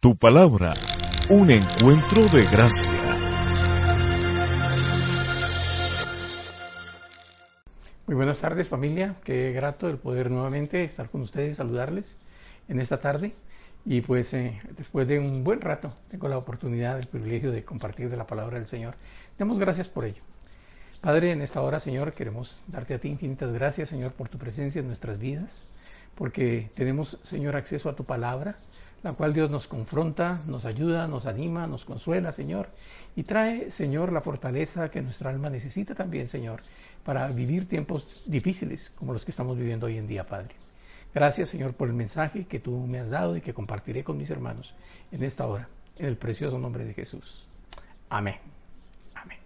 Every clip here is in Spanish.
Tu palabra, un encuentro de gracia. Muy buenas tardes familia, qué grato el poder nuevamente estar con ustedes, saludarles en esta tarde. Y pues eh, después de un buen rato tengo la oportunidad, el privilegio de compartir de la palabra del Señor. Damos gracias por ello. Padre, en esta hora, Señor, queremos darte a ti infinitas gracias, Señor, por tu presencia en nuestras vidas, porque tenemos, Señor, acceso a tu palabra, la cual Dios nos confronta, nos ayuda, nos anima, nos consuela, Señor, y trae, Señor, la fortaleza que nuestra alma necesita también, Señor, para vivir tiempos difíciles como los que estamos viviendo hoy en día, Padre. Gracias, Señor, por el mensaje que tú me has dado y que compartiré con mis hermanos en esta hora, en el precioso nombre de Jesús. Amén. Amén.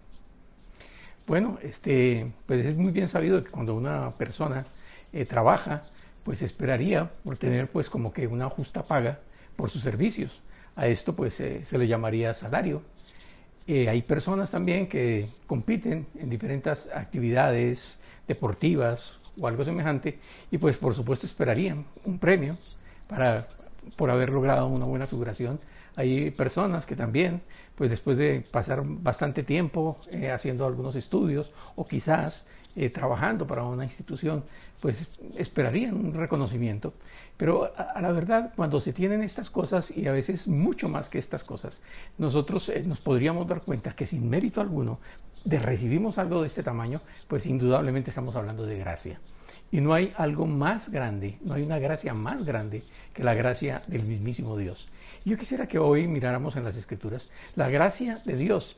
Bueno, este, pues es muy bien sabido que cuando una persona eh, trabaja, pues esperaría por tener pues como que una justa paga por sus servicios. A esto pues se le llamaría salario. Eh, hay personas también que compiten en diferentes actividades deportivas o algo semejante y pues por supuesto esperarían un premio para, por haber logrado una buena figuración. Hay personas que también, pues después de pasar bastante tiempo eh, haciendo algunos estudios o quizás eh, trabajando para una institución, pues esperarían un reconocimiento. Pero a, la verdad, cuando se tienen estas cosas, y a veces mucho más que estas cosas, nosotros eh, nos podríamos dar cuenta que sin mérito alguno de recibimos algo de este tamaño, pues indudablemente estamos hablando de gracia. Y no hay algo más grande, no hay una gracia más grande que la gracia del mismísimo Dios. Yo quisiera que hoy miráramos en las Escrituras la gracia de Dios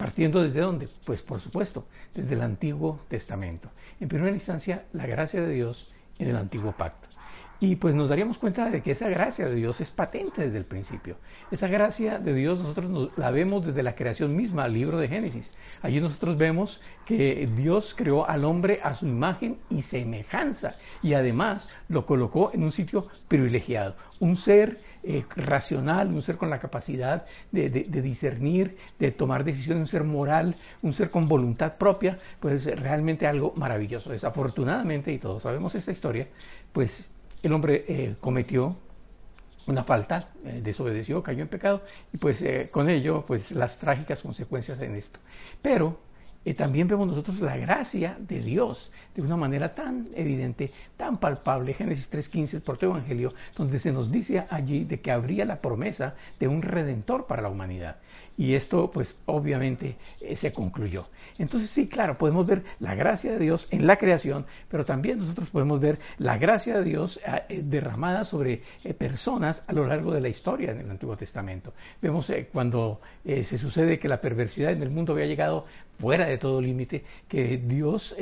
Partiendo desde dónde? Pues por supuesto, desde el Antiguo Testamento. En primera instancia, la gracia de Dios en el Antiguo Pacto. Y pues nos daríamos cuenta de que esa gracia de Dios es patente desde el principio. Esa gracia de Dios nosotros la vemos desde la creación misma, el libro de Génesis. Allí nosotros vemos que Dios creó al hombre a su imagen y semejanza y además lo colocó en un sitio privilegiado, un ser eh, racional, un ser con la capacidad de, de, discernir, de tomar decisiones, un ser moral, un ser con voluntad propia, pues es realmente algo maravilloso. Desafortunadamente, y todos sabemos esta historia, pues el hombre eh, cometió una falta, eh, desobedeció, cayó en pecado y pues con ello pues las trágicas consecuencias en esto. Pero también vemos nosotros la gracia de Dios de una manera tan evidente, tan palpable. Génesis 3.15, el proto evangelio, donde se nos dice allí de que habría la promesa de un redentor para la humanidad. Y esto, pues obviamente, eh, se concluyó. Entonces, sí, claro, podemos ver la gracia de Dios en la creación, pero también nosotros podemos ver la gracia de Dios eh, eh, derramada sobre personas a lo largo de la historia en el Antiguo Testamento. Vemos cuando se sucede que la perversidad en el mundo había llegado fuera de todo límite, que Dios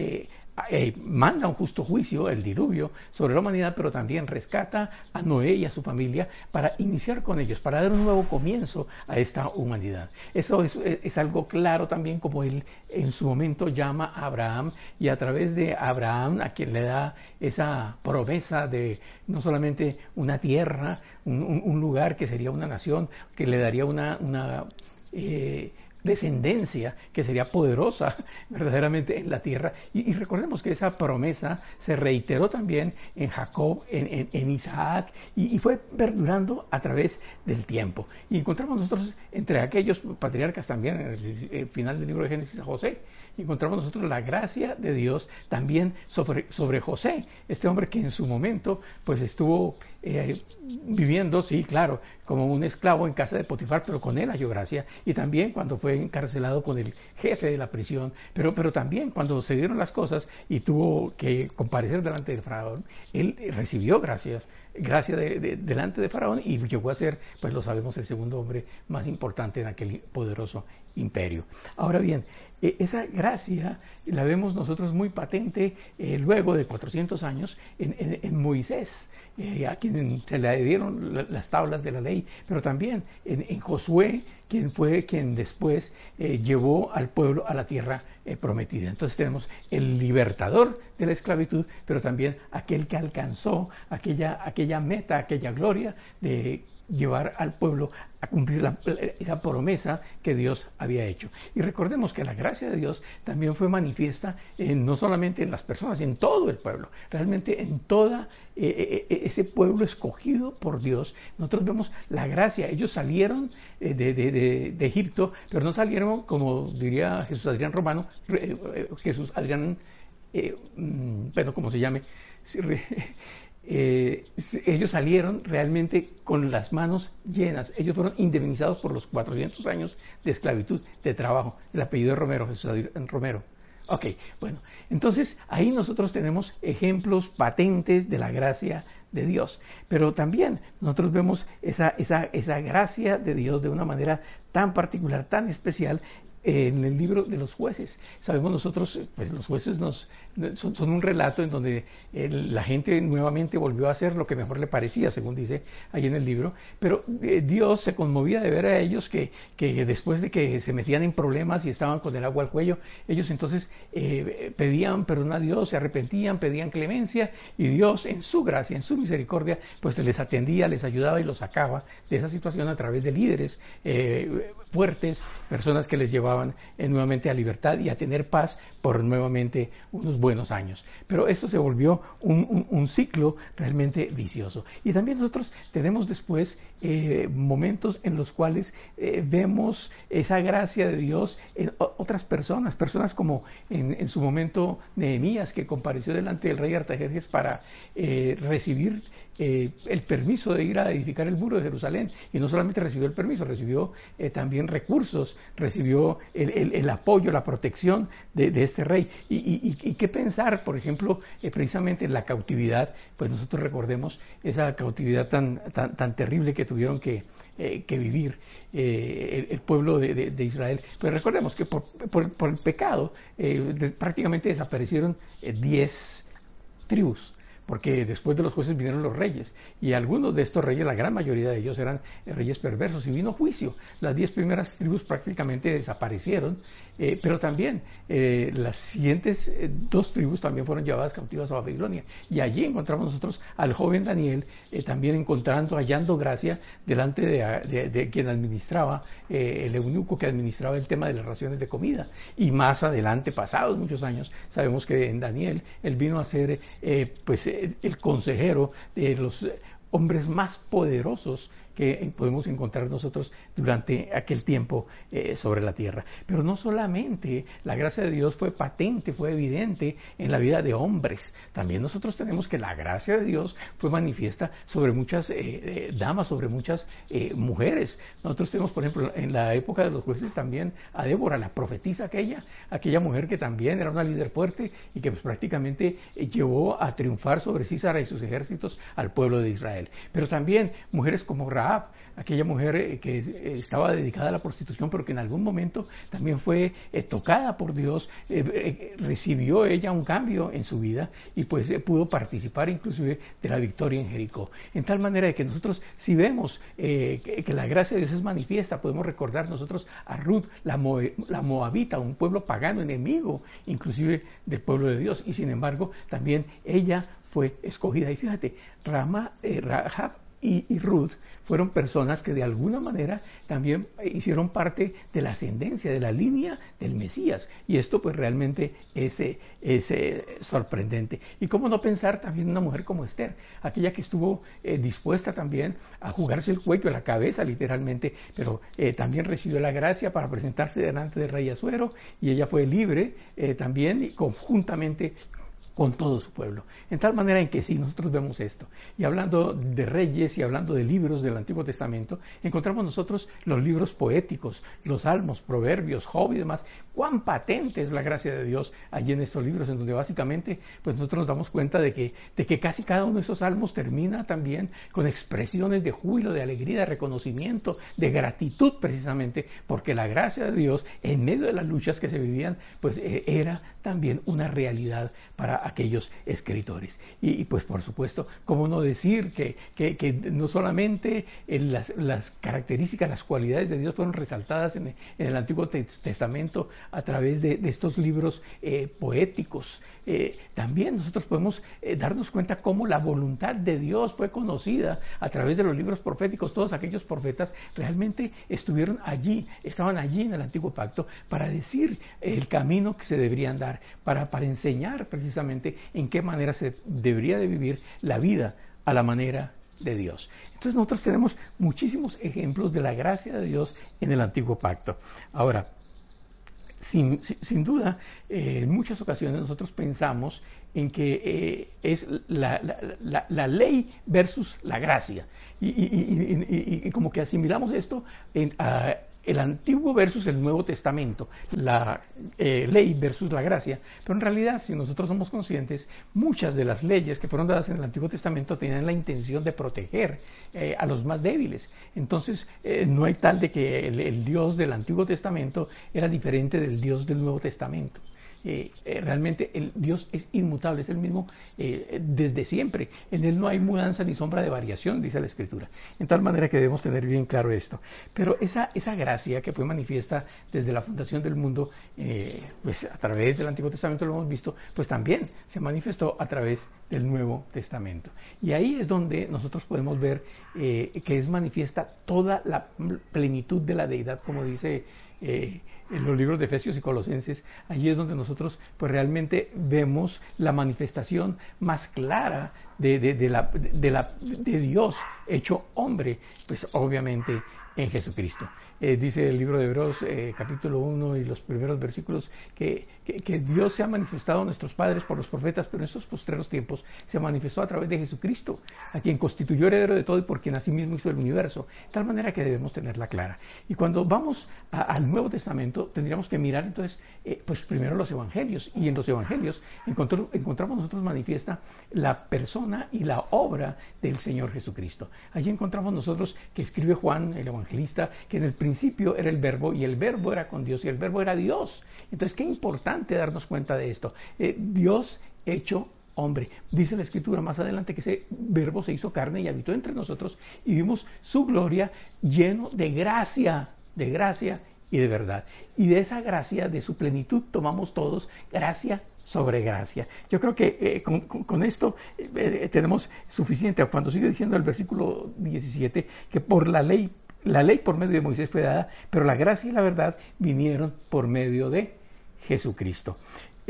eh, manda un justo juicio, el diluvio, sobre la humanidad, pero también rescata a Noé y a su familia para iniciar con ellos, para dar un nuevo comienzo a esta humanidad. Eso es, algo claro también como él en su momento llama a Abraham y a través de Abraham a quien le da esa promesa de no solamente una tierra, un, lugar que sería una nación, que le daría una... una eh, descendencia que sería poderosa verdaderamente en la tierra. Y, recordemos que esa promesa se reiteró también en Jacob, en, Isaac, y, fue perdurando a través del tiempo. Y encontramos nosotros entre aquellos patriarcas también, en el, final del libro de Génesis, a José, encontramos nosotros la gracia de Dios también sobre, sobre José, este hombre que en su momento pues estuvo eh, viviendo, sí, claro, como un esclavo en casa de Potifar, pero con él halló gracia, y también cuando fue encarcelado con el jefe de la prisión, pero, pero también cuando se dieron las cosas y tuvo que comparecer delante del faraón, él recibió gracias, gracia delante de faraón y llegó a ser, pues lo sabemos, el segundo hombre más importante en aquel poderoso imperio. Ahora bien, eh, esa gracia la vemos nosotros muy patente eh, luego de 400 años en, Moisés, eh, a quien se le dieron las tablas de la ley, pero también en, Josué, quien fue quien después llevó al pueblo a la tierra prometida. Entonces tenemos el libertador de la esclavitud, pero también aquel que alcanzó aquella, aquella meta, aquella gloria de llevar al pueblo a cumplir la, esa promesa que Dios había hecho. Y recordemos que la gracia de Dios también fue manifiesta en, no solamente en las personas, en todo el pueblo, realmente en todo eh, eh, ese pueblo escogido por Dios. Nosotros vemos la gracia. Ellos salieron de, de, Egipto, pero no salieron, como diría Jesús Adrián Romano, Jesús Adrián, mm, bueno, como se llame, eh, ellos salieron realmente con las manos llenas. Ellos fueron indemnizados por los 400 años de esclavitud, de trabajo. El apellido de Romero, Jesús Romero. Ok, bueno, entonces ahí nosotros tenemos ejemplos patentes de la gracia de Dios. Pero también nosotros vemos esa, esa, esa gracia de Dios de una manera tan particular, tan especial en el libro de los jueces. Sabemos nosotros, pues los jueces nos, son, un relato en donde la gente nuevamente volvió a hacer lo que mejor le parecía, según dice ahí en el libro, pero eh, Dios se conmovía de ver a ellos que, que, después de que se metían en problemas y estaban con el agua al cuello, ellos entonces eh, pedían perdón a Dios, se arrepentían, pedían clemencia y Dios en su gracia, en su misericordia, pues les atendía, les ayudaba y los sacaba de esa situación a través de líderes eh, fuertes, personas que les llevaban nuevamente a libertad y a tener paz por nuevamente unos buenos años. Pero esto se volvió un, ciclo realmente vicioso. Y también nosotros tenemos después eh, momentos en los cuales eh, vemos esa gracia de Dios en otras personas, personas como en, su momento Nehemías, que compareció delante del rey Artajerjes para eh, recibir el permiso de ir a edificar el muro de Jerusalén. Y no solamente recibió el permiso, recibió también recursos, recibió el, apoyo, la protección de, este rey. Y, qué pensar, por ejemplo, precisamente en la cautividad, pues nosotros recordemos esa cautividad tan, tan, tan terrible que tuvieron que, eh, vivir eh, el, pueblo de, Israel. Pues recordemos que por, el pecado eh, prácticamente desaparecieron 10 tribus porque después de los jueces vinieron los reyes, y algunos de estos reyes, la gran mayoría de ellos eran reyes perversos, y vino juicio. Las diez primeras tribus prácticamente desaparecieron, eh, pero también eh, las siguientes eh, dos tribus también fueron llevadas cautivas a Babilonia, y allí encontramos nosotros al joven Daniel también encontrando, hallando gracia delante de, quien administraba, el eunuco que administraba el tema de las raciones de comida, y más adelante, pasados muchos años, sabemos que en Daniel él vino a ser, pues, el consejero de los hombres más poderosos que podemos encontrar nosotros durante aquel tiempo eh, sobre la tierra. Pero no solamente la gracia de Dios fue patente, fue evidente en la vida de hombres, también nosotros tenemos que la gracia de Dios fue manifiesta sobre muchas eh, eh, damas, sobre muchas mujeres. Nosotros tenemos, por ejemplo, en la época de los jueces también a Débora, la profetisa aquella, aquella mujer que también era una líder fuerte y que pues, prácticamente llevó a triunfar sobre Císara y sus ejércitos al pueblo de Israel. Pero también mujeres como Aquella mujer eh, que eh, estaba dedicada a la prostitución, pero que en algún momento también fue eh, tocada por Dios, recibió ella un cambio en su vida y pues pudo participar inclusive de la victoria en Jericó. En tal manera que nosotros si vemos que, la gracia de Dios es manifiesta, podemos recordar nosotros a Ruth, la, Moabita, un pueblo pagano, enemigo inclusive del pueblo de Dios, y sin embargo también ella fue escogida. Y fíjate, Rama, Rahab y, Ruth fueron personas que de alguna manera también hicieron parte de la ascendencia, de la línea del Mesías. Y esto pues realmente es, es sorprendente. Y cómo no pensar también en una mujer como Esther, aquella que estuvo eh, dispuesta también a jugarse el cuello, la cabeza literalmente, pero eh, también recibió la gracia para presentarse delante del rey Azuero y ella fue libre eh, también y conjuntamente con todo su pueblo. En tal manera en que si nosotros vemos esto, y hablando de reyes y hablando de libros del Antiguo Testamento, encontramos nosotros los libros poéticos, los salmos, proverbios, Job y demás. Cuán patente es la gracia de Dios allí en estos libros, en donde básicamente pues nosotros nos damos cuenta de que, de que casi cada uno de esos salmos termina también con expresiones de júbilo, de alegría, de reconocimiento, de gratitud precisamente, porque la gracia de Dios en medio de las luchas que se vivían, pues eh, era también una realidad para aquellos escritores. Y, pues por supuesto, ¿cómo no decir que, que, no solamente las, las, características, las cualidades de Dios fueron resaltadas en, el Antiguo Testamento a través de, estos libros eh, poéticos, eh, también nosotros podemos eh, darnos cuenta cómo la voluntad de Dios fue conocida a través de los libros proféticos. Todos aquellos profetas realmente estuvieron allí, estaban allí en el antiguo pacto para decir el camino que se deberían dar, para, para enseñar precisamente en qué manera se debería de vivir la vida a la manera de Dios. Entonces nosotros tenemos muchísimos ejemplos de la gracia de Dios en el antiguo pacto. Ahora, sin, duda, eh, en muchas ocasiones nosotros pensamos en que eh, es la, ley versus la gracia. Y, como que asimilamos esto en, el Antiguo versus el Nuevo Testamento, la eh, ley versus la gracia. Pero en realidad, si nosotros somos conscientes, muchas de las leyes que fueron dadas en el Antiguo Testamento tenían la intención de proteger eh, a los más débiles. Entonces, eh, no hay tal de que el Dios del Antiguo Testamento era diferente del Dios del Nuevo Testamento. Eh, eh, realmente el Dios es inmutable, es el mismo eh, desde siempre. En Él no hay mudanza ni sombra de variación, dice la Escritura. En tal manera que debemos tener bien claro esto. Pero esa, gracia que fue manifiesta desde la fundación del mundo, pues a través del Antiguo Testamento lo hemos visto, pues también se manifestó a través del Nuevo Testamento. Y ahí es donde nosotros podemos ver que es manifiesta toda la plenitud de la deidad, como dice en los libros de Efesios y Colosenses, allí es donde nosotros pues realmente vemos la manifestación más clara de, de, la, de, la, de Dios hecho hombre, pues obviamente en Jesucristo. Eh, dice el libro de Hebreos eh, capítulo 1 y los primeros versículos que, que, Dios se ha manifestado a nuestros padres por los profetas, pero en estos postreros tiempos se manifestó a través de Jesucristo, a quien constituyó heredero de todo y por quien asimismo hizo el universo, de tal manera que debemos tenerla clara. Y cuando vamos al Nuevo Testamento tendríamos que mirar entonces, eh, pues primero los evangelios, y en los evangelios encontramos nosotros manifiesta la persona y la obra del Señor Jesucristo. Allí encontramos nosotros que escribe Juan, el evangelista, que en el principio era el verbo y el verbo era con Dios y el verbo era Dios. Entonces, qué importante darnos cuenta de esto. Eh, Dios hecho hombre. Dice la escritura más adelante que ese verbo se hizo carne y habitó entre nosotros y vimos su gloria lleno de gracia, de gracia y de verdad. Y de esa gracia, de su plenitud, tomamos todos gracia sobre gracia. Yo creo que eh, con, esto eh, tenemos suficiente. Cuando sigue diciendo el versículo 17 que por la ley la ley por medio de Moisés fue dada, pero la gracia y la verdad vinieron por medio de Jesucristo.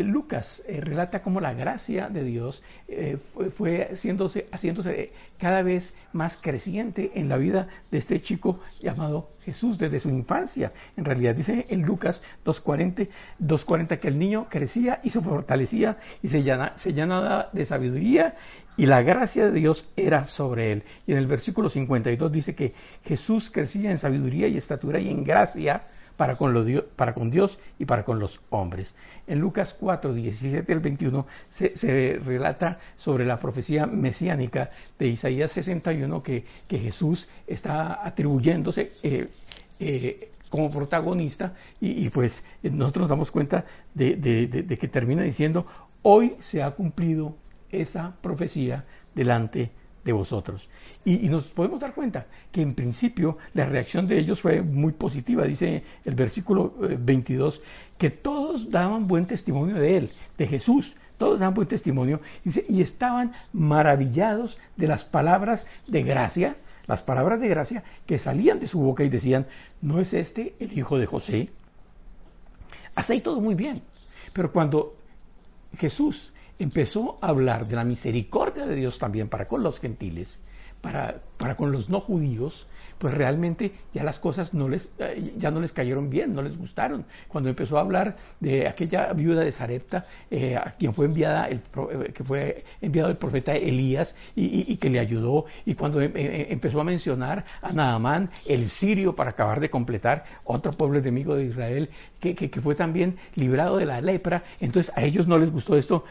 Lucas eh, relata cómo la gracia de Dios eh, fue, haciéndose, cada vez más creciente en la vida de este chico llamado Jesús desde su infancia. En realidad dice en Lucas 2.40, 2.40 que el niño crecía y se fortalecía y se, se llenaba de sabiduría y la gracia de Dios era sobre él. Y en el versículo 52 dice que Jesús crecía en sabiduría y estatura y en gracia para con, para con Dios y para con los hombres. En Lucas 4, 17 al 21 se, relata sobre la profecía mesiánica de Isaías 61 que, que Jesús está atribuyéndose eh, eh, como protagonista y, pues nosotros nos damos cuenta de, de que termina diciendo, hoy se ha cumplido esa profecía delante de vosotros. Y, nos podemos dar cuenta que en principio la reacción de ellos fue muy positiva. Dice el versículo 22 eh, que todos daban buen testimonio de él, de Jesús. Todos daban buen testimonio y estaban maravillados de las palabras de gracia, las palabras de gracia que salían de su boca y decían, ¿no es este el hijo de José? Hasta ahí todo muy bien. Pero cuando Jesús empezó a hablar de la misericordia de Dios también para con los gentiles, para, para con los no judíos, pues realmente ya las cosas no les, eh, ya no les cayeron bien, no les gustaron. Cuando empezó a hablar de aquella viuda de Sarepta, eh, a quien fue enviada el, eh, que fue enviado el profeta Elías y, que le ayudó, y cuando empezó a mencionar a Naamán, el sirio, para acabar de completar otro pueblo enemigo de Israel, que, que, fue también librado de la lepra, entonces a ellos no les gustó esto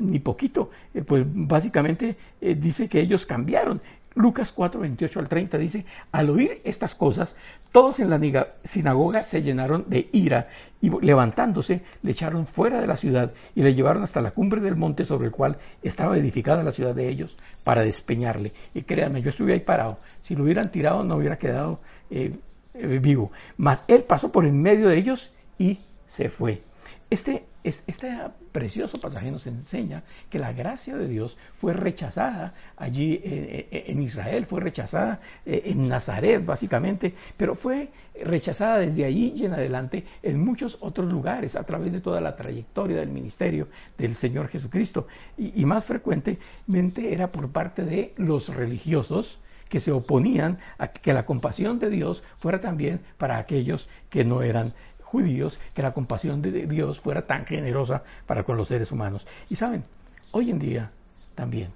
ni poquito. pues básicamente dice que ellos cambiaron. Lucas 4 4, 28 al 30 dice, al oír estas cosas, todos en la sinagoga se llenaron de ira y levantándose le echaron fuera de la ciudad y le llevaron hasta la cumbre del monte sobre el cual estaba edificada la ciudad de ellos para despeñarle. Y créanme, yo estuve ahí parado. Si lo hubieran tirado no hubiera quedado eh, eh, vivo. Mas él pasó por en medio de ellos y se fue. Este, este, precioso pasaje nos enseña que la gracia de Dios fue rechazada allí eh, eh, en Israel, fue rechazada eh, en Nazaret básicamente, pero fue rechazada desde allí y en adelante en muchos otros lugares a través de toda la trayectoria del ministerio del Señor Jesucristo. Y, y más frecuentemente era por parte de los religiosos, que se oponían a que la compasión de Dios fuera también para aquellos que no eran judíos que la compasión de Dios fuera tan generosa para con los seres humanos. Y saben, hoy en día también,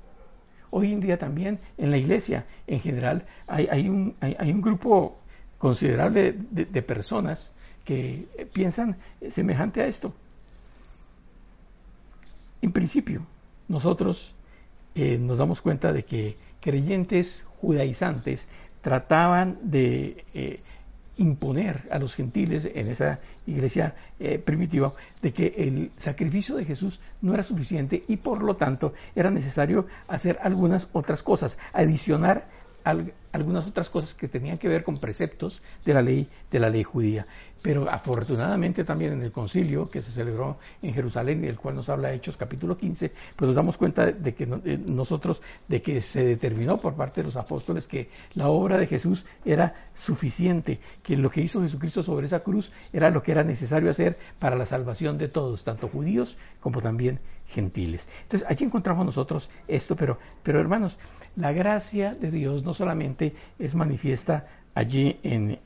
hoy en día también en la iglesia en general hay, un, grupo considerable de, personas que piensan semejante a esto. En principio, nosotros eh, nos damos cuenta de que creyentes judaizantes trataban de eh, imponer a los gentiles en esa iglesia eh, primitiva de que el sacrificio de Jesús no era suficiente y por lo tanto era necesario hacer algunas otras cosas, adicionar algunas otras cosas que tenían que ver con preceptos de la ley de la ley judía. Pero afortunadamente también en el concilio que se celebró en Jerusalén, y el cual nos habla Hechos capítulo 15, pues nos damos cuenta de que eh, nosotros, de que se determinó por parte de los apóstoles que la obra de Jesús era suficiente, que lo que hizo Jesucristo sobre esa cruz era lo que era necesario hacer para la salvación de todos, tanto judíos como también gentiles. Entonces allí encontramos nosotros esto, pero, pero hermanos, la gracia de Dios no solamente es manifiesta allí en,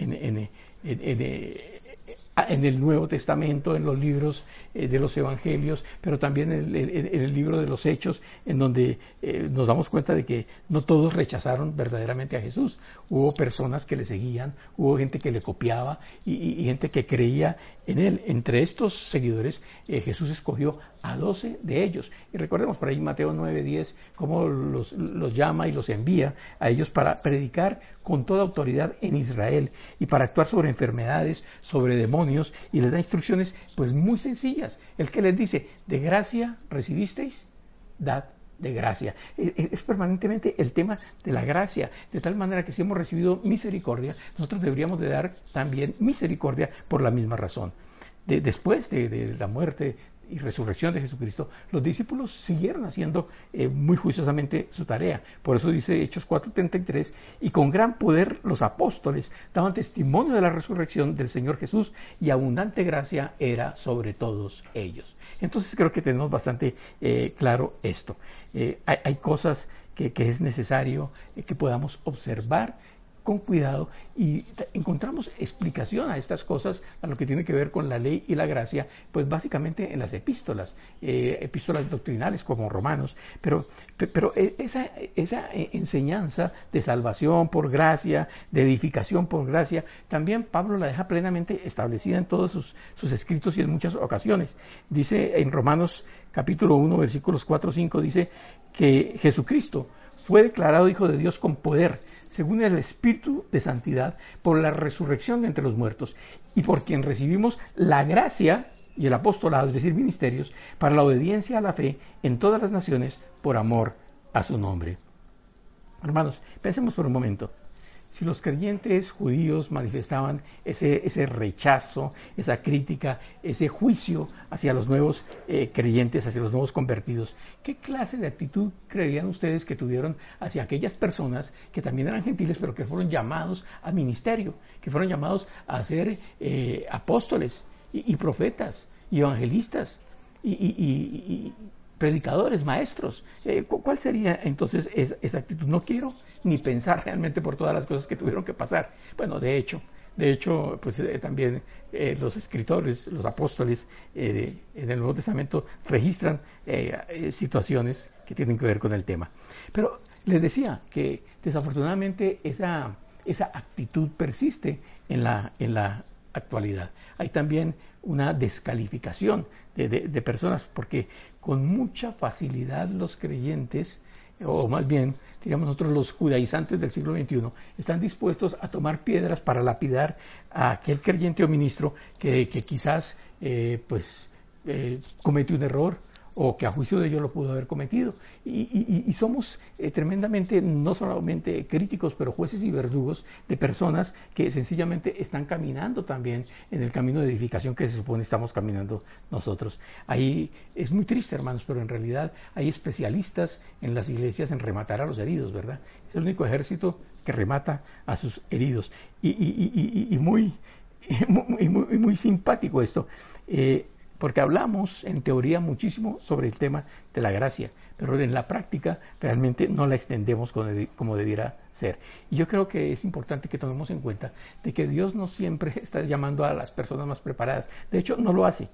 el Nuevo Testamento, en los libros eh, de los Evangelios, pero también en el, libro de los Hechos, en donde eh, nos damos cuenta de que no todos rechazaron verdaderamente a Jesús. Hubo personas que le seguían, hubo gente que le copiaba y, gente que creía en él. Entre estos seguidores, eh, Jesús escogió a doce de ellos. Y recordemos por ahí Mateo 9:10, cómo los, los llama y los envía a ellos para predicar con toda autoridad en Israel y para actuar sobre enfermedades, sobre demonios y les da instrucciones pues muy sencillas. El que les dice, de gracia recibisteis, dad de gracia. E, e, es, permanentemente el tema de la gracia, de tal manera que si hemos recibido misericordia, nosotros deberíamos de dar también misericordia por la misma razón. después de, la muerte y resurrección de Jesucristo, los discípulos siguieron haciendo eh, muy juiciosamente su tarea. Por eso dice Hechos 4:33, y con gran poder los apóstoles daban testimonio de la resurrección del Señor Jesús y abundante gracia era sobre todos ellos. Entonces creo que tenemos bastante eh, claro esto. Eh, hay, cosas que, es necesario que podamos observar con cuidado y encontramos explicación a estas cosas, a lo que tiene que ver con la ley y la gracia, pues básicamente en las epístolas, eh, epístolas doctrinales como Romanos, pero, pero e, esa, esa enseñanza de salvación por gracia, de edificación por gracia, también Pablo la deja plenamente establecida en todos sus, sus escritos y en muchas ocasiones. Dice en Romanos capítulo 1, versículos 4 o 5, dice que Jesucristo fue declarado Hijo de Dios con poder según el Espíritu de Santidad, por la resurrección de entre los muertos y por quien recibimos la gracia y el apostolado, es decir, ministerios, para la obediencia a la fe en todas las naciones por amor a su nombre. Hermanos, pensemos por un momento si los creyentes judíos manifestaban ese, ese rechazo, esa crítica, ese juicio hacia los nuevos eh, creyentes, hacia los nuevos convertidos, ¿qué clase de actitud creerían ustedes que tuvieron hacia aquellas personas que también eran gentiles, pero que fueron llamados a ministerio, que fueron llamados a ser eh, apóstoles y, profetas y evangelistas y predicadores, maestros. Eh, ¿Cuál sería entonces esa, actitud? No quiero ni pensar realmente por todas las cosas que tuvieron que pasar. Bueno, de hecho, de hecho, pues eh, también eh, los escritores, los apóstoles en el Nuevo Testamento registran situaciones que tienen que ver con el tema. Pero les decía que desafortunadamente esa, esa actitud persiste en la, en la actualidad. Hay también una descalificación de, personas porque con mucha facilidad los creyentes o más bien, digamos nosotros los judaizantes del siglo XXI, están dispuestos a tomar piedras para lapidar a aquel creyente o ministro que, quizás eh, pues eh, un error o que a juicio de ellos lo pudo haber cometido. Y, somos eh, tremendamente, no solamente críticos, pero jueces y verdugos de personas que sencillamente están caminando también en el camino de edificación que se supone estamos caminando nosotros. Ahí es muy triste, hermanos, pero en realidad hay especialistas en las iglesias en rematar a los heridos, ¿verdad? Es el único ejército que remata a sus heridos. Y, muy, muy, muy, muy, simpático esto. Eh, porque hablamos en teoría muchísimo sobre el tema de la gracia, pero en la práctica realmente no la extendemos como debiera ser. Y yo creo que es importante que tomemos en cuenta de que Dios no siempre está llamando a las personas más preparadas. De hecho, no lo hace.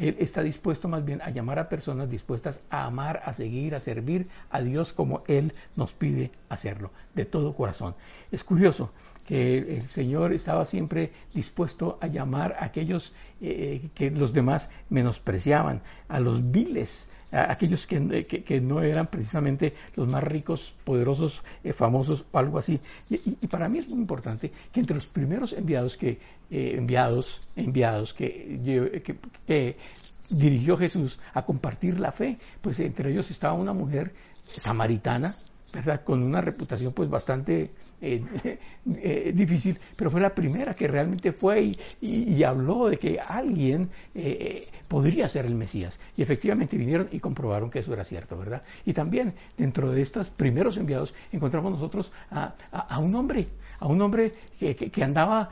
Él está dispuesto más bien a llamar a personas dispuestas a amar, a seguir, a servir a Dios como Él nos pide hacerlo, de todo corazón. Es curioso, que el Señor estaba siempre dispuesto a llamar a aquellos eh, que los demás menospreciaban, a los viles, a aquellos que, no eran precisamente los más ricos, poderosos, eh, famosos o algo así. Y, para mí es muy importante que entre los primeros enviados que eh, enviados enviados que, que dirigió Jesús a compartir la fe, pues entre ellos estaba una mujer samaritana, ¿verdad? Con una reputación pues bastante eh, eh, difícil, pero fue la primera que realmente fue y, habló de que alguien eh, podría ser el Mesías. Y efectivamente vinieron y comprobaron que eso era cierto, ¿verdad? Y también dentro de estos primeros enviados encontramos nosotros a, un hombre, a un hombre que, andaba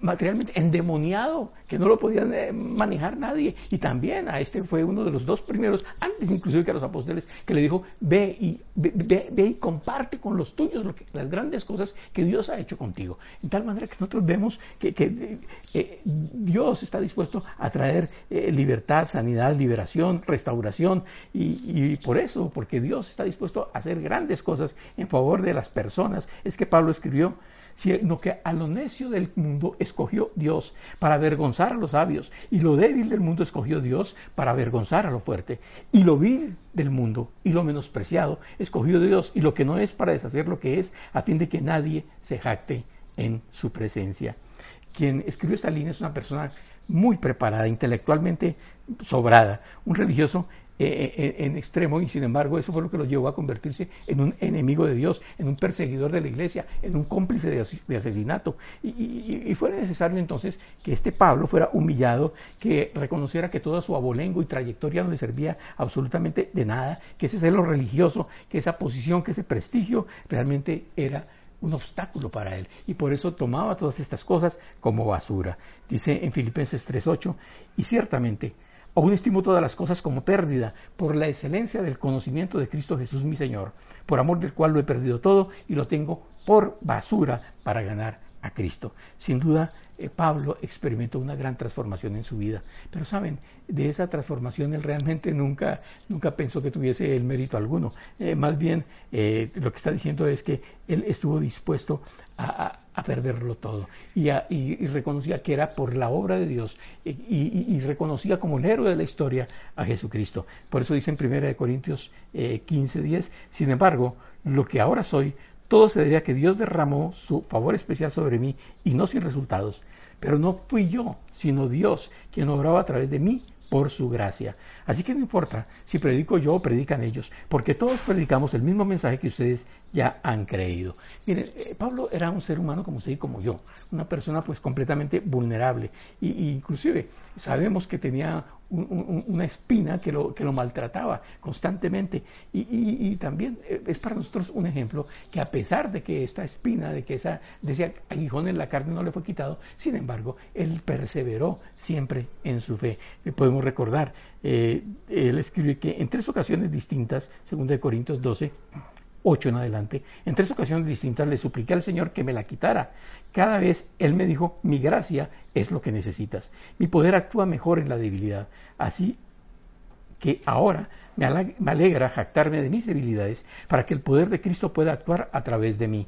materialmente endemoniado, que no lo podía eh, manejar nadie. Y también a este fue uno de los dos primeros, antes inclusive que a los apóstoles, que le dijo, ve y, ve, y comparte con los tuyos las grandes cosas que Dios ha hecho contigo. En tal manera que nosotros vemos que, eh, Dios está dispuesto a traer eh, libertad, sanidad, liberación, restauración. Y por eso, porque Dios está dispuesto a hacer grandes cosas en favor de las personas, es que Pablo escribió, sino que a lo necio del mundo escogió Dios para avergonzar a los sabios, y lo débil del mundo escogió Dios para avergonzar a lo fuerte, y lo vil del mundo y lo menospreciado escogió Dios, y lo que no es para deshacer lo que es, a fin de que nadie se jacte en su presencia. Quien escribió esta línea es una persona muy preparada, intelectualmente sobrada, un religioso eh, eh, en extremo y sin embargo eso fue lo que lo llevó a convertirse en un enemigo de Dios, en un perseguidor de la iglesia, en un cómplice de, asesinato. Y, fue necesario entonces que este Pablo fuera humillado, que reconociera que toda su abolengo y trayectoria no le servía absolutamente de nada, que ese celo religioso, que esa posición, que ese prestigio realmente era un obstáculo para él y por eso tomaba todas estas cosas como basura. Dice en Filipenses 3:8, y ciertamente Aún estimo todas las cosas como pérdida por la excelencia del conocimiento de Cristo Jesús mi Señor, por amor del cual lo he perdido todo y lo tengo por basura para ganar a Cristo. Sin duda, eh, Pablo experimentó una gran transformación en su vida. Pero saben, de esa transformación él realmente nunca, nunca pensó que tuviese el mérito alguno. Eh, más bien, eh, lo que está diciendo es que él estuvo dispuesto a, perderlo todo y, reconocía que era por la obra de Dios y, reconocía como el héroe de la historia a Jesucristo. Por eso dice en 1 Corintios 15, 10, sin embargo, lo que ahora soy, todo se debe a que Dios derramó su favor especial sobre mí y no sin resultados. Pero no fui yo, sino Dios quien obraba a través de mí por su gracia. Así que no importa si predico yo o predican ellos, porque todos predicamos el mismo mensaje que ustedes ya han creído. Miren, eh, Pablo era un ser humano como usted y como yo, una persona pues completamente vulnerable. Y, inclusive sabemos que tenía una espina que lo, que lo maltrataba constantemente. Y, también eh, es para nosotros un ejemplo que a pesar de que esta espina, de que esa, de ese aguijón en la carne no le fue quitado, sin embargo, él perseveró siempre en su fe. Eh, podemos recordar, él escribe que en tres ocasiones distintas, según de Corintios 12, 8 en adelante, en tres ocasiones distintas le supliqué al Señor que me la quitara. Cada vez Él me dijo, mi gracia es lo que necesitas. Mi poder actúa mejor en la debilidad. Así que ahora me alegra jactarme de mis debilidades para que el poder de Cristo pueda actuar a través de mí.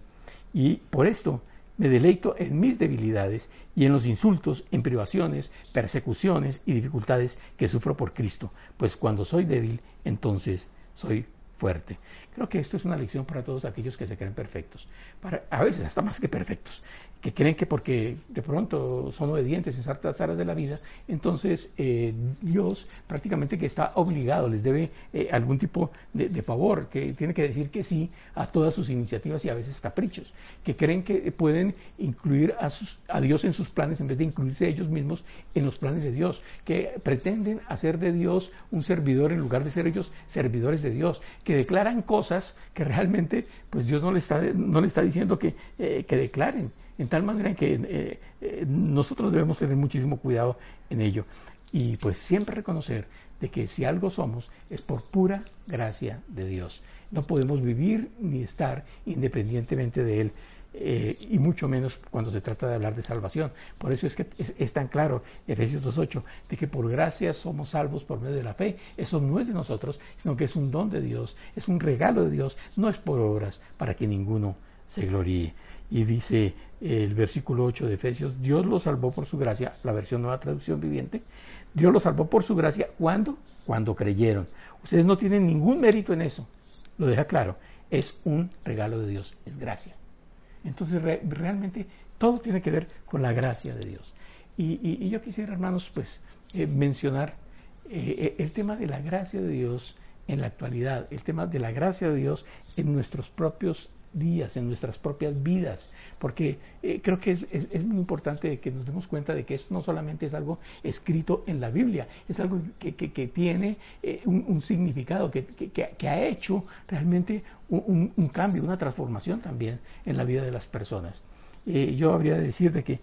Y por esto me deleito en mis debilidades y en los insultos, en privaciones, persecuciones y dificultades que sufro por Cristo, pues cuando soy débil, entonces soy fuerte. Creo que esto es una lección para todos aquellos que se creen perfectos, para, a veces hasta más que perfectos, que creen que porque de pronto son obedientes en ciertas áreas de la vida, entonces eh, Dios prácticamente que está obligado, les debe eh, algún tipo de, favor, que tiene que decir que sí a todas sus iniciativas y a veces caprichos, que creen que pueden incluir a, sus, a Dios en sus planes en vez de incluirse ellos mismos en los planes de Dios, que pretenden hacer de Dios un servidor en lugar de ser ellos servidores de Dios, que declaran cosas que realmente pues Dios no le está, no le está diciendo que, eh, que declaren en tal manera que eh, eh, nosotros debemos tener muchísimo cuidado en ello y pues siempre reconocer de que si algo somos es por pura gracia de Dios. No podemos vivir ni estar independientemente de Él. Eh, y mucho menos cuando se trata de hablar de salvación. Por eso es que es, tan claro Efesios 2.8, de que por gracia somos salvos por medio de la fe. Eso no es de nosotros, sino que es un don de Dios, es un regalo de Dios, no es por obras para que ninguno se gloríe. Y dice el versículo 8 de Efesios, Dios lo salvó por su gracia, la versión nueva traducción viviente, Dios lo salvó por su gracia, ¿cuándo? Cuando creyeron. Ustedes no tienen ningún mérito en eso, lo deja claro, es un regalo de Dios, es gracia. Entonces realmente todo tiene que ver con la gracia de Dios. Y, yo quisiera, hermanos, pues eh, mencionar eh, el tema de la gracia de Dios en la actualidad, el tema de la gracia de Dios en nuestros propios días, en nuestras propias vidas, porque eh, creo que es, muy importante que nos demos cuenta de que esto no solamente es algo escrito en la Biblia, es algo que, tiene eh, un, significado, que, ha hecho realmente un, cambio, una transformación también en la vida de las personas. Eh, yo habría de decir de que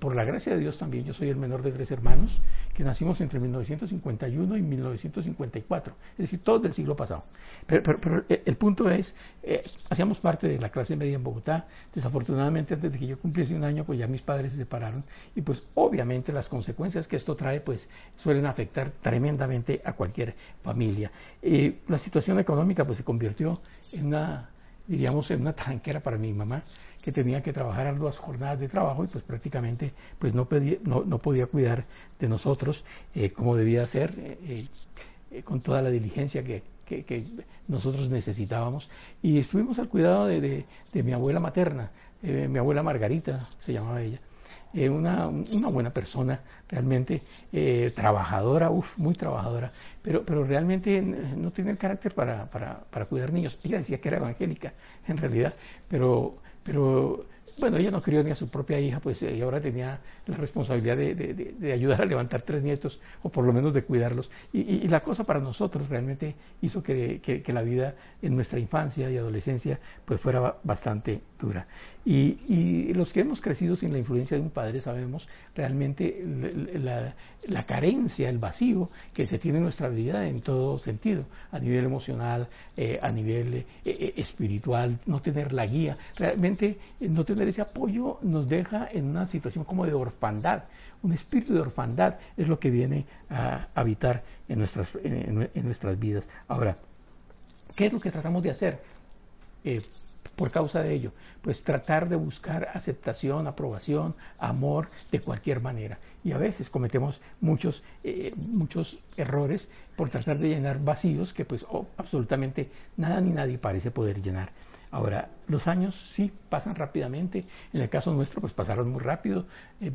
por la gracia de Dios también, yo soy el menor de tres hermanos, que nacimos entre 1951 y 1954, es decir, todo del siglo pasado. Pero, el punto es, eh, hacíamos parte de la clase media en Bogotá, desafortunadamente antes de que yo cumpliese un año, pues ya mis padres se separaron y pues obviamente las consecuencias que esto trae, pues suelen afectar tremendamente a cualquier familia. Eh, la situación económica pues se convirtió en una diríamos, en una tranquera para mi mamá, que tenía que trabajar arduas jornadas de trabajo y pues prácticamente pues no, no, podía cuidar de nosotros eh, como debía ser, eh, eh, con toda la diligencia que, nosotros necesitábamos. Y estuvimos al cuidado de, mi abuela materna, mi abuela Margarita se llamaba ella. una, una, buena persona, realmente trabajadora, uf, muy trabajadora, pero, pero realmente no tiene el carácter para, para, para, cuidar niños. Ella decía que era evangélica, en realidad, pero pero bueno, ella no crió ni a su propia hija, pues y ahora tenía la responsabilidad de, ayudar a levantar tres nietos, o por lo menos de cuidarlos. Y, la cosa para nosotros realmente hizo que, que, la vida en nuestra infancia y adolescencia pues fuera bastante dura. Y, los que hemos crecido sin la influencia de un padre sabemos realmente la, carencia, el vacío que se tiene en nuestra vida en todo sentido, a nivel emocional, eh, a nivel eh, eh, espiritual, no tener la guía. Realmente no tener ese apoyo nos deja en una situación como de orfandad. Un espíritu de orfandad es lo que viene a habitar en nuestras, en, nuestras vidas. Ahora, ¿qué es lo que tratamos de hacer? por causa de ello? Pues tratar de buscar aceptación, aprobación, amor de cualquier manera. Y a veces cometemos muchos, eh, muchos errores por tratar de llenar vacíos que pues oh, absolutamente nada ni nadie parece poder llenar. Ahora, los años sí pasan rápidamente, en el caso nuestro pues pasaron muy rápido, eh,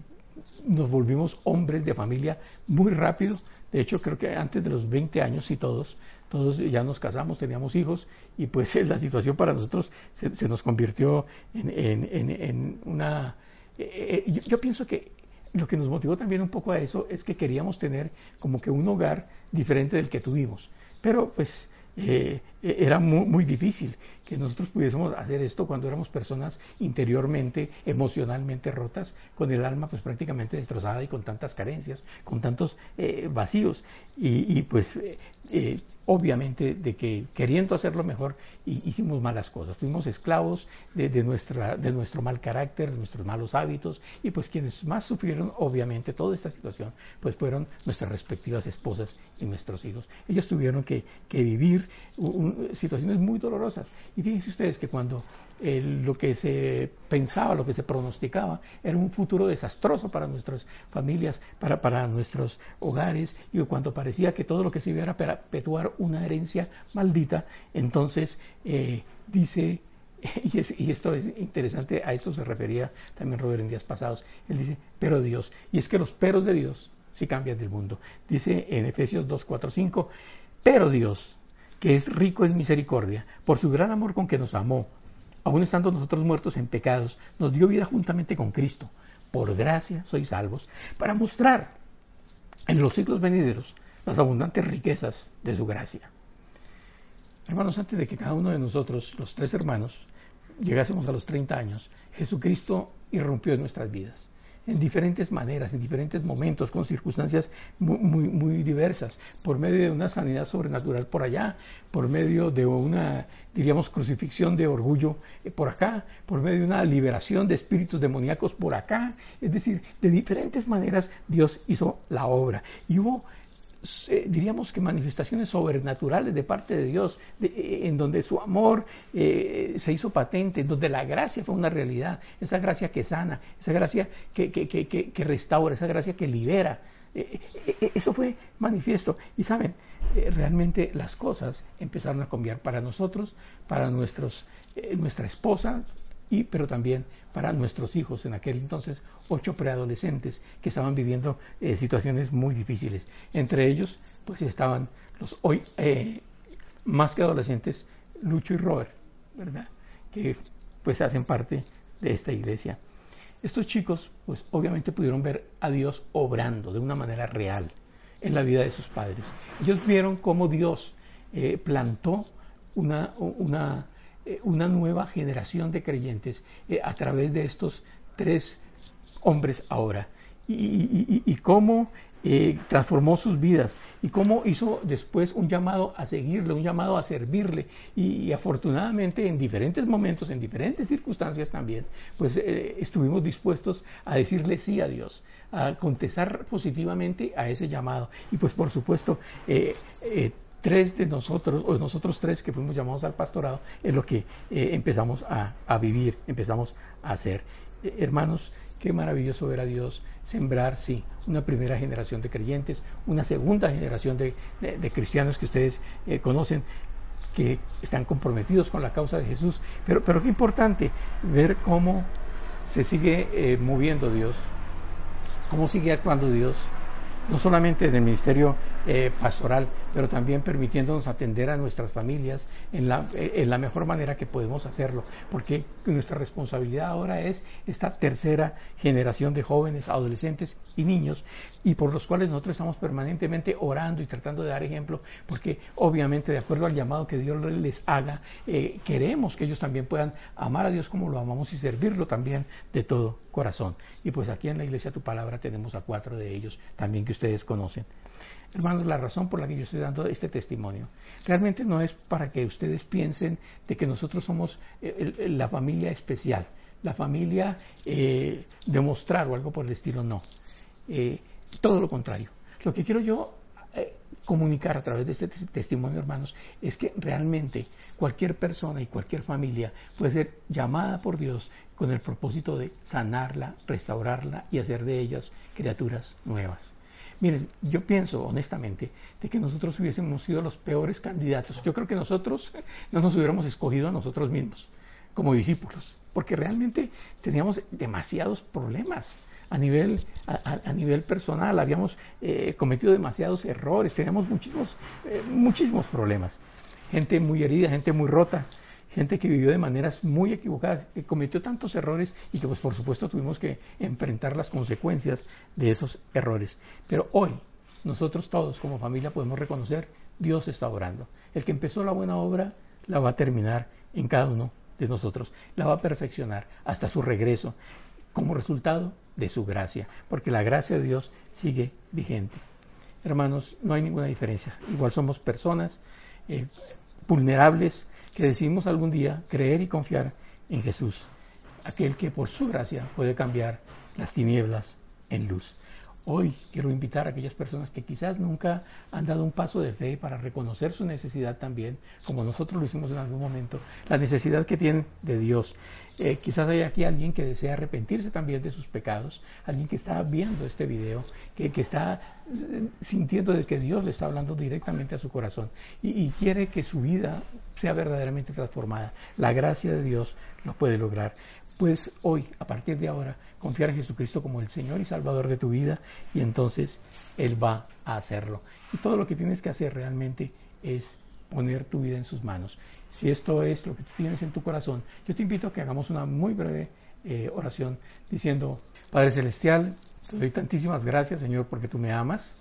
nos volvimos hombres de familia muy rápido, de hecho creo que antes de los 20 años y todos todos ya nos casamos, teníamos hijos y pues la situación para nosotros se, nos convirtió en, una... Eh, eh, yo, pienso que lo que nos motivó también un poco a eso es que queríamos tener como que un hogar diferente del que tuvimos. Pero pues eh, era muy, muy, difícil que nosotros pudiésemos hacer esto cuando éramos personas interiormente, emocionalmente rotas, con el alma pues prácticamente destrozada y con tantas carencias, con tantos vacíos. Y, y pues obviamente de que queriendo hacerlo mejor hicimos malas cosas, fuimos esclavos de, nuestra, de nuestro mal carácter, de nuestros malos hábitos y pues quienes más sufrieron obviamente toda esta situación pues fueron nuestras respectivas esposas y nuestros hijos. Ellos tuvieron que, vivir un, situaciones muy dolorosas. Y fíjense ustedes que cuando lo que se pensaba, lo que se pronosticaba, era un futuro desastroso para nuestras familias, para, para nuestros hogares, y cuando parecía que todo lo que se iba a perpetuar una herencia maldita, entonces eh, dice y, esto es interesante, a esto se refería también Robert en días pasados. Él dice, pero Dios. Y es que los peros de Dios sí cambian del mundo. Dice en Efesios 2, 4, 5, pero Dios, que es rico en misericordia, por su gran amor con que nos amó, aun estando nosotros muertos en pecados, nos dio vida juntamente con Cristo. Por gracia sois salvos, para mostrar en los siglos venideros las abundantes riquezas de su gracia. Hermanos, antes de que cada uno de nosotros, los tres hermanos, llegásemos a los 30 años, Jesucristo irrumpió en nuestras vidas, en diferentes maneras, en diferentes momentos, con circunstancias muy, muy, diversas, por medio de una sanidad sobrenatural por allá, por medio de una, diríamos, crucifixión de orgullo eh, por acá, por medio de una liberación de espíritus demoníacos por acá, es decir, de diferentes maneras Dios hizo la obra. Y hubo eh, diríamos que manifestaciones sobrenaturales de parte de Dios, eh, en donde su amor eh, se hizo patente, en donde la gracia fue una realidad, esa gracia que sana, esa gracia que, que, restaura, esa gracia que libera. eso fue manifiesto. Y saben, realmente las cosas empezaron a cambiar para nosotros, para nuestros, nuestra esposa, y, pero también para nuestros hijos, en aquel entonces ocho preadolescentes que estaban viviendo eh, situaciones muy difíciles. Entre ellos, pues estaban los hoy eh, más que adolescentes, Lucho y Robert, ¿verdad? Que pues hacen parte de esta iglesia. Estos chicos, pues obviamente pudieron ver a Dios obrando de una manera real en la vida de sus padres. Ellos vieron cómo Dios eh, plantó una, una eh, una nueva generación de creyentes eh, a través de estos tres hombres ahora. Y, cómo eh, transformó sus vidas y cómo hizo después un llamado a seguirle, un llamado a servirle y, afortunadamente en diferentes momentos, en diferentes circunstancias también, pues estuvimos dispuestos a decirle sí a Dios, a contestar positivamente a ese llamado y pues por supuesto tres de nosotros, o nosotros tres que fuimos llamados al pastorado, es lo que eh, empezamos a, vivir, empezamos a hacer. Eh, hermanos, qué maravilloso ver a Dios sembrar, sí, una primera generación de creyentes, una segunda generación de, cristianos que ustedes eh, conocen, que están comprometidos con la causa de Jesús. Pero, pero qué importante ver cómo se sigue moviendo Dios, cómo sigue actuando Dios, no solamente en el ministerio pastoral, pero también permitiéndonos atender a nuestras familias en la, en la mejor manera que podemos hacerlo, porque nuestra responsabilidad ahora es esta tercera generación de jóvenes, adolescentes y niños, y por los cuales nosotros estamos permanentemente orando y tratando de dar ejemplo, porque obviamente de acuerdo al llamado que Dios les haga, eh, queremos que ellos también puedan amar a Dios como lo amamos y servirlo también de todo corazón. Y pues aquí en la iglesia Tu Palabra tenemos a cuatro de ellos también que ustedes conocen. Hermanos, la razón por la que yo estoy dando este testimonio realmente no es para que ustedes piensen de que nosotros somos eh, la familia especial, la familia eh, de mostrar o algo por el estilo, no. Eh, todo lo contrario. Lo que quiero yo comunicar a través de este testimonio, hermanos, es que realmente cualquier persona y cualquier familia puede ser llamada por Dios con el propósito de sanarla, restaurarla y hacer de ellas criaturas nuevas. Miren, yo pienso honestamente de que nosotros hubiésemos sido los peores candidatos. Yo creo que nosotros no nos hubiéramos escogido a nosotros mismos como discípulos, porque realmente teníamos demasiados problemas a nivel, a, nivel personal, habíamos eh, cometido demasiados errores, teníamos muchísimos, eh, muchísimos problemas. Gente muy herida, gente muy rota, gente que vivió de maneras muy equivocadas, que cometió tantos errores y que pues por supuesto tuvimos que enfrentar las consecuencias de esos errores. Pero hoy nosotros todos como familia podemos reconocer, Dios está orando. El que empezó la buena obra la va a terminar en cada uno de nosotros, la va a perfeccionar hasta su regreso como resultado de su gracia, porque la gracia de Dios sigue vigente. Hermanos, no hay ninguna diferencia. Igual somos personas eh, vulnerables, que decidimos algún día creer y confiar en Jesús, aquel que por su gracia puede cambiar las tinieblas en luz. Hoy quiero invitar a aquellas personas que quizás nunca han dado un paso de fe para reconocer su necesidad también, como nosotros lo hicimos en algún momento, la necesidad que tienen de Dios. Eh, quizás hay aquí alguien que desea arrepentirse también de sus pecados, alguien que está viendo este video, que, está eh, sintiendo de que Dios le está hablando directamente a su corazón y quiere que su vida sea verdaderamente transformada. La gracia de Dios lo puede lograr. Puedes hoy, a partir de ahora, confiar en Jesucristo como el Señor y Salvador de tu vida y entonces Él va a hacerlo. Y todo lo que tienes que hacer realmente es poner tu vida en sus manos. Si esto es lo que tienes en tu corazón, yo te invito a que hagamos una muy breve eh, oración diciendo, Padre Celestial, te doy tantísimas gracias, Señor, porque tú me amas.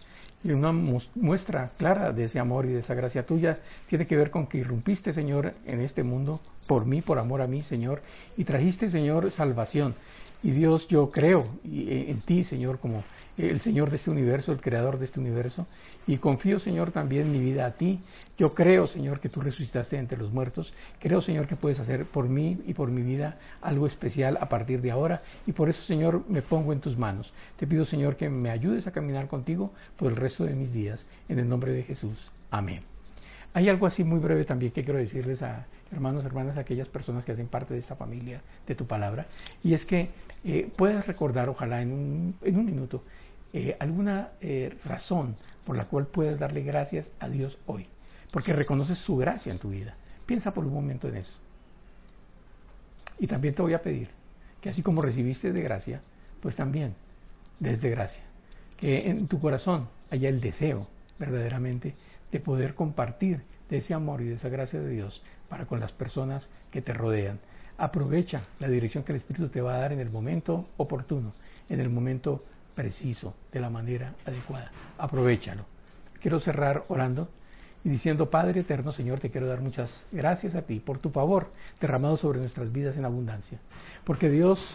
Y una muestra clara de ese amor y de esa gracia tuya tiene que ver con que irrumpiste, Señor, en este mundo por mí, por amor a mí, Señor, y trajiste, Señor, salvación. Y Dios, yo creo eh, en ti, Señor, como el Señor de este universo, el creador de este universo. Y confío, Señor, también mi vida a ti. Yo creo, Señor, que tú resucitaste entre los muertos. Creo, Señor, que puedes hacer por mí y por mi vida algo especial a partir de ahora. Y por eso, Señor, me pongo en tus manos. Te pido, Señor, que me ayudes a caminar contigo por el resto de mis días. En el nombre de Jesús. Amén. Hay algo así muy breve también que quiero decirles a hermanos, hermanas, aquellas personas que hacen parte de esta familia, de tu palabra, y es que eh, puedes recordar, ojalá en un, en un minuto, eh, alguna eh, razón por la cual puedes darle gracias a Dios hoy, porque reconoces su gracia en tu vida. Piensa por un momento en eso. Y también te voy a pedir que así como recibiste de gracia, pues también desde gracia, que en tu corazón haya el deseo verdaderamente de poder compartir de ese amor y de esa gracia de Dios para con las personas que te rodean. Aprovecha la dirección que el Espíritu te va a dar en el momento oportuno, en el momento preciso, de la manera adecuada. Aprovechalo. Quiero cerrar orando y diciendo, Padre eterno Señor, te quiero dar muchas gracias a ti por tu favor derramado sobre nuestras vidas en abundancia. Porque Dios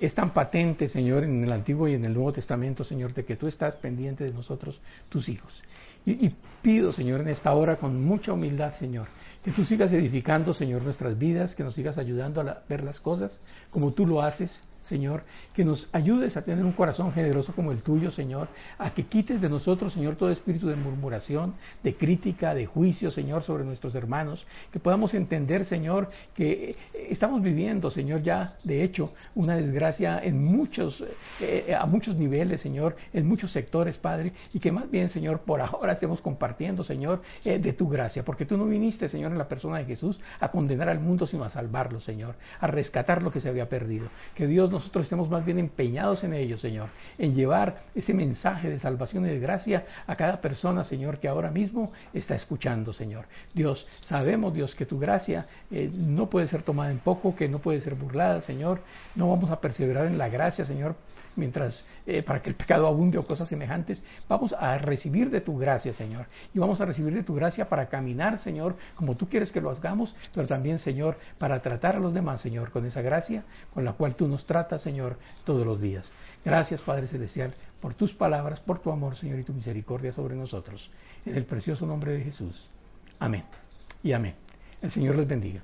es tan patente, Señor, en el Antiguo y en el Nuevo Testamento, Señor, de que tú estás pendiente de nosotros, tus hijos. Y, pido, Señor, en esta hora con mucha humildad, Señor, que tú sigas edificando, Señor, nuestras vidas, que nos sigas ayudando a ver las cosas como tú lo haces, Señor, que nos ayudes a tener un corazón generoso como el tuyo, Señor, a que quites de nosotros, Señor, todo espíritu de murmuración, de crítica, de juicio, Señor, sobre nuestros hermanos, que podamos entender, Señor, que eh, estamos viviendo, Señor, ya de hecho una desgracia en muchos, eh, a muchos niveles, Señor, en muchos sectores, Padre, y que más bien, Señor, por ahora estemos compartiendo, Señor, eh, de tu gracia, porque tú no viniste, Señor, en la persona de Jesús a condenar al mundo, sino a salvarlo, Señor, a rescatar lo que se había perdido. Que Dios nos nosotros estemos más bien empeñados en ello, Señor, en llevar ese mensaje de salvación y de gracia a cada persona, Señor, que ahora mismo está escuchando, Señor. Dios, sabemos, Dios, que tu gracia eh, no puede ser tomada en poco, que no puede ser burlada, Señor. No vamos a perseverar en la gracia, Señor, mientras eh, para que el pecado abunde o cosas semejantes, vamos a recibir de tu gracia, Señor. Y vamos a recibir de tu gracia para caminar, Señor, como tú quieres que lo hagamos, pero también, Señor, para tratar a los demás, Señor, con esa gracia con la cual tú nos tratas, Señor, todos los días. Gracias, Padre Celestial, por tus palabras, por tu amor, Señor, y tu misericordia sobre nosotros. En el precioso nombre de Jesús. Amén. Y amén. El Señor les bendiga.